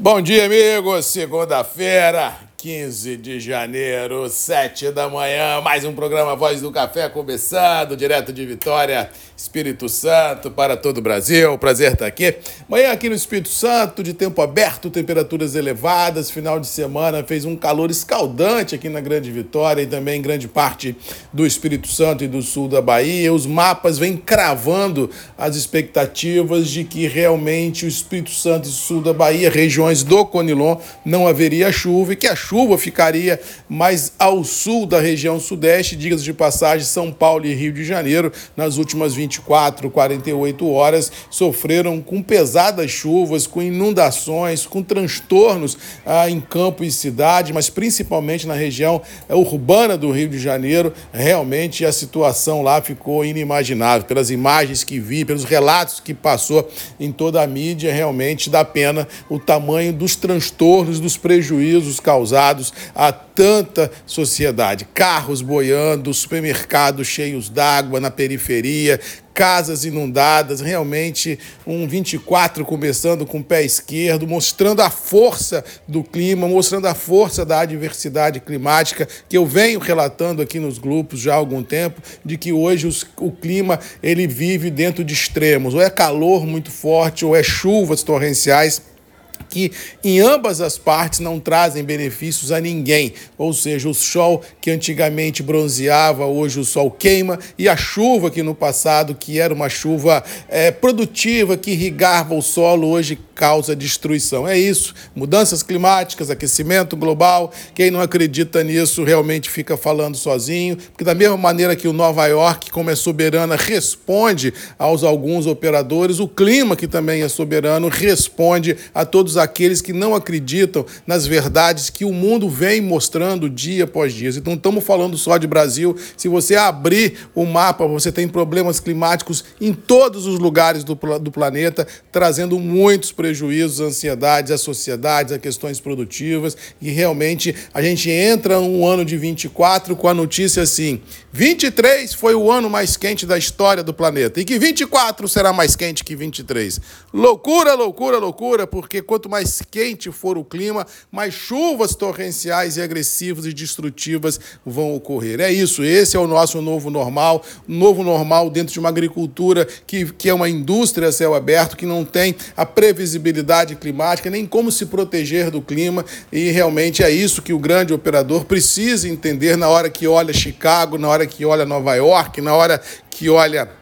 Bom dia, amigos. Segunda-feira, 15 de janeiro, 7 da manhã, mais um programa Voz do Café começando, direto de Vitória, Espírito Santo, para todo o Brasil. Prazer estar aqui. Manhã aqui no Espírito Santo, de tempo aberto, temperaturas elevadas, final de semana fez um calor escaldante aqui na Grande Vitória e também em grande parte do Espírito Santo e do sul da Bahia. Os mapas vêm cravando as expectativas de que realmente o Espírito Santo e sul da Bahia, regiões do Conilon, não haveria chuva e que a chuva ficaria mais ao sul da região sudeste, diga de passagem, São Paulo e Rio de Janeiro, nas últimas 24, 48 horas, sofreram com pesadas chuvas, com inundações, com transtornos ah, em campo e cidade, mas principalmente na região urbana do Rio de Janeiro, realmente a situação lá ficou inimaginável. Pelas imagens que vi, pelos relatos que passou em toda a mídia, realmente dá pena o tamanho dos transtornos, dos prejuízos causados a tanta sociedade. Carros boiando, supermercados cheios d'água na periferia, casas inundadas, realmente um 24 começando com o pé esquerdo, mostrando a força do clima, mostrando a força da adversidade climática que eu venho relatando aqui nos grupos já há algum tempo, de que hoje os, o clima ele vive dentro de extremos, ou é calor muito forte, ou é chuvas torrenciais que em ambas as partes não trazem benefícios a ninguém. Ou seja, o sol que antigamente bronzeava, hoje o sol queima, e a chuva que no passado, que era uma chuva é, produtiva, que irrigava o solo, hoje causa destruição. É isso. Mudanças climáticas, aquecimento global. Quem não acredita nisso realmente fica falando sozinho, porque da mesma maneira que o Nova York, como é soberana, responde aos alguns operadores, o clima, que também é soberano, responde a todos aqueles que não acreditam nas verdades que o mundo vem mostrando dia após dia. Então, estamos falando só de Brasil. Se você abrir o mapa, você tem problemas climáticos em todos os lugares do, do planeta, trazendo muitos prejuízos, ansiedades às sociedades, a questões produtivas. E realmente a gente entra no ano de 24 com a notícia assim: 23 foi o ano mais quente da história do planeta e que 24 será mais quente que 23. Loucura, loucura, loucura, porque quanto quanto mais quente for o clima, mais chuvas torrenciais e agressivas e destrutivas vão ocorrer. É isso, esse é o nosso novo normal, novo normal dentro de uma agricultura que, que é uma indústria a céu aberto, que não tem a previsibilidade climática, nem como se proteger do clima, e realmente é isso que o grande operador precisa entender na hora que olha Chicago, na hora que olha Nova York, na hora que olha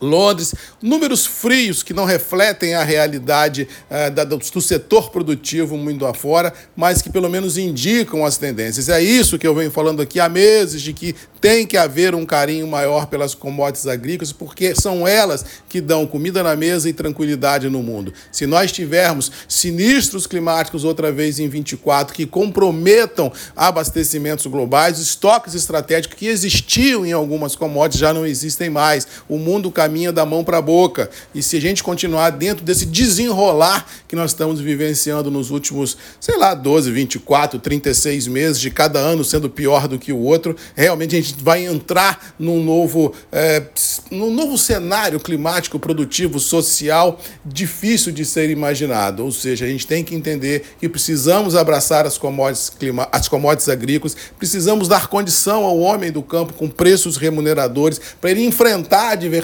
Londres, números frios que não refletem a realidade uh, da, do, do, setor produtivo mundo afora, mas que pelo menos indicam as tendências. É isso que eu venho falando aqui há meses, de que tem que haver um carinho maior pelas commodities agrícolas, porque são elas que dão comida na mesa e tranquilidade no mundo. Se nós tivermos sinistros climáticos outra vez em 24 que comprometam abastecimentos globais, estoques estratégicos que existiam em algumas commodities já não existem mais. O mundo caminha da mão para a boca. E se a gente continuar dentro desse desenrolar que nós estamos vivenciando nos últimos, sei lá, 12, 24, 36 meses, de cada ano sendo pior do que o outro, realmente a gente vai entrar num novo, é, num novo cenário climático, produtivo, social, difícil de ser imaginado. Ou seja, a gente tem que entender que precisamos abraçar as commodities, clima, as commodities agrícolas, precisamos dar condição ao homem do campo com preços remuneradores para ele enfrentar a diversidade,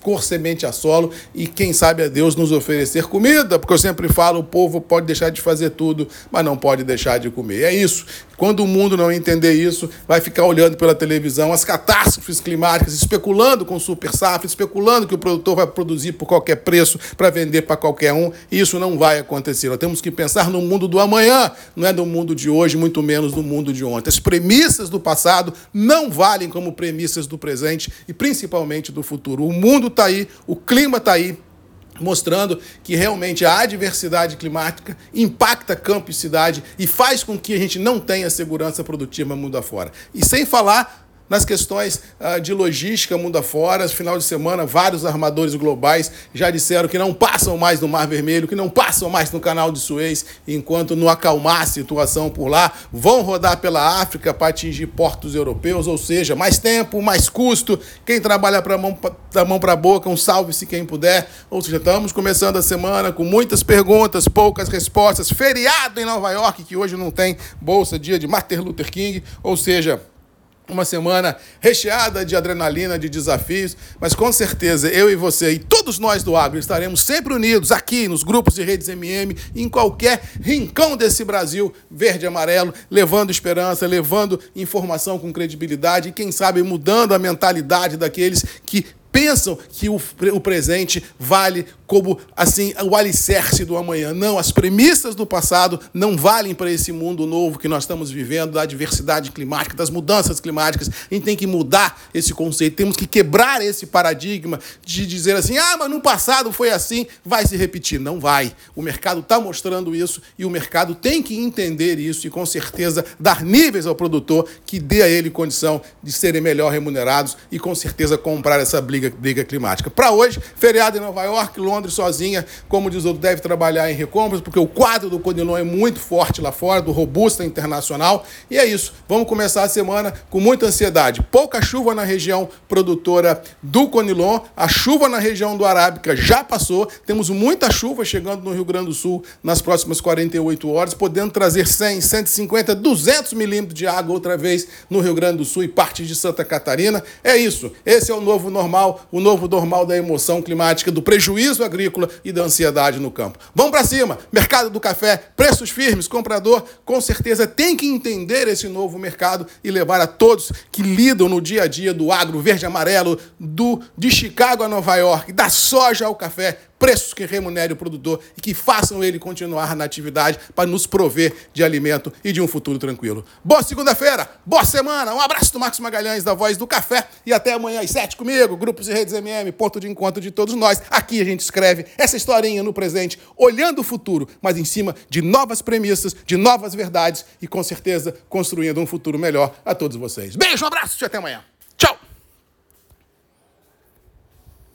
cor semente a solo e, quem sabe, a Deus nos oferecer comida, porque eu sempre falo, o povo pode deixar de fazer tudo, mas não pode deixar de comer. É isso. Quando o mundo não entender isso, vai ficar olhando pela televisão as catástrofes climáticas, especulando com super safra, especulando que o produtor vai produzir por qualquer preço para vender para qualquer um. Isso não vai acontecer. Nós temos que pensar no mundo do amanhã, não é no mundo de hoje, muito menos no mundo de ontem. As premissas do passado não valem como premissas do presente e principalmente do futuro. O mundo está aí, o clima está aí, mostrando que realmente a adversidade climática impacta campo e cidade e faz com que a gente não tenha segurança produtiva mundo afora. E sem falar nas questões uh, de logística mundo afora. Final de semana, vários armadores globais já disseram que não passam mais no Mar Vermelho, que não passam mais no Canal de Suez, enquanto não acalmar a situação por lá, vão rodar pela África para atingir portos europeus, ou seja, mais tempo, mais custo. Quem trabalha pra mão, da mão para a boca, um salve-se quem puder. Ou seja, estamos começando a semana com muitas perguntas, poucas respostas. Feriado em Nova York, que hoje não tem bolsa, dia de Martin Luther King, ou seja, uma semana recheada de adrenalina, de desafios, mas com certeza eu e você e todos nós do agro estaremos sempre unidos aqui nos grupos de redes MM, em qualquer rincão desse Brasil verde e amarelo, levando esperança, levando informação com credibilidade e, quem sabe, mudando a mentalidade daqueles que pensam que o, o presente vale como assim o alicerce do amanhã. Não, as premissas do passado não valem para esse mundo novo que nós estamos vivendo, da diversidade climática, das mudanças climáticas. A gente tem que mudar esse conceito, temos que quebrar esse paradigma de dizer assim: ah, mas no passado foi assim, vai se repetir. Não vai. O mercado está mostrando isso e o mercado tem que entender isso e, com certeza, dar níveis ao produtor que dê a ele condição de serem melhor remunerados e, com certeza, comprar essa briga, briga climática. Para hoje, feriado em Nova York, Londres Londres sozinha, como diz o deve trabalhar em recompras, porque o quadro do Conilon é muito forte lá fora, do Robusta Internacional. E é isso. Vamos começar a semana com muita ansiedade. Pouca chuva na região produtora do Conilon, a chuva na região do Arábica já passou. Temos muita chuva chegando no Rio Grande do Sul nas próximas 48 horas, podendo trazer 100, 150, 200 milímetros de água outra vez no Rio Grande do Sul e partes de Santa Catarina. É isso. Esse é o novo normal, o novo normal da emoção climática, do prejuízo agrícola e da ansiedade no campo. Vamos para cima! Mercado do café, preços firmes, comprador com certeza tem que entender esse novo mercado e levar a todos que lidam no dia a dia do agro verde amarelo, do de Chicago a Nova York, da soja ao café, preços que remunerem o produtor e que façam ele continuar na atividade para nos prover de alimento e de um futuro tranquilo. Boa segunda-feira, boa semana, um abraço do Marcos Magalhães, da Voz do Café, e até amanhã às sete comigo, Grupos e Redes MM, ponto de encontro de todos nós. Aqui a gente escreve essa historinha no presente, olhando o futuro, mas em cima de novas premissas, de novas verdades e com certeza construindo um futuro melhor a todos vocês. Beijo, um abraço e até amanhã.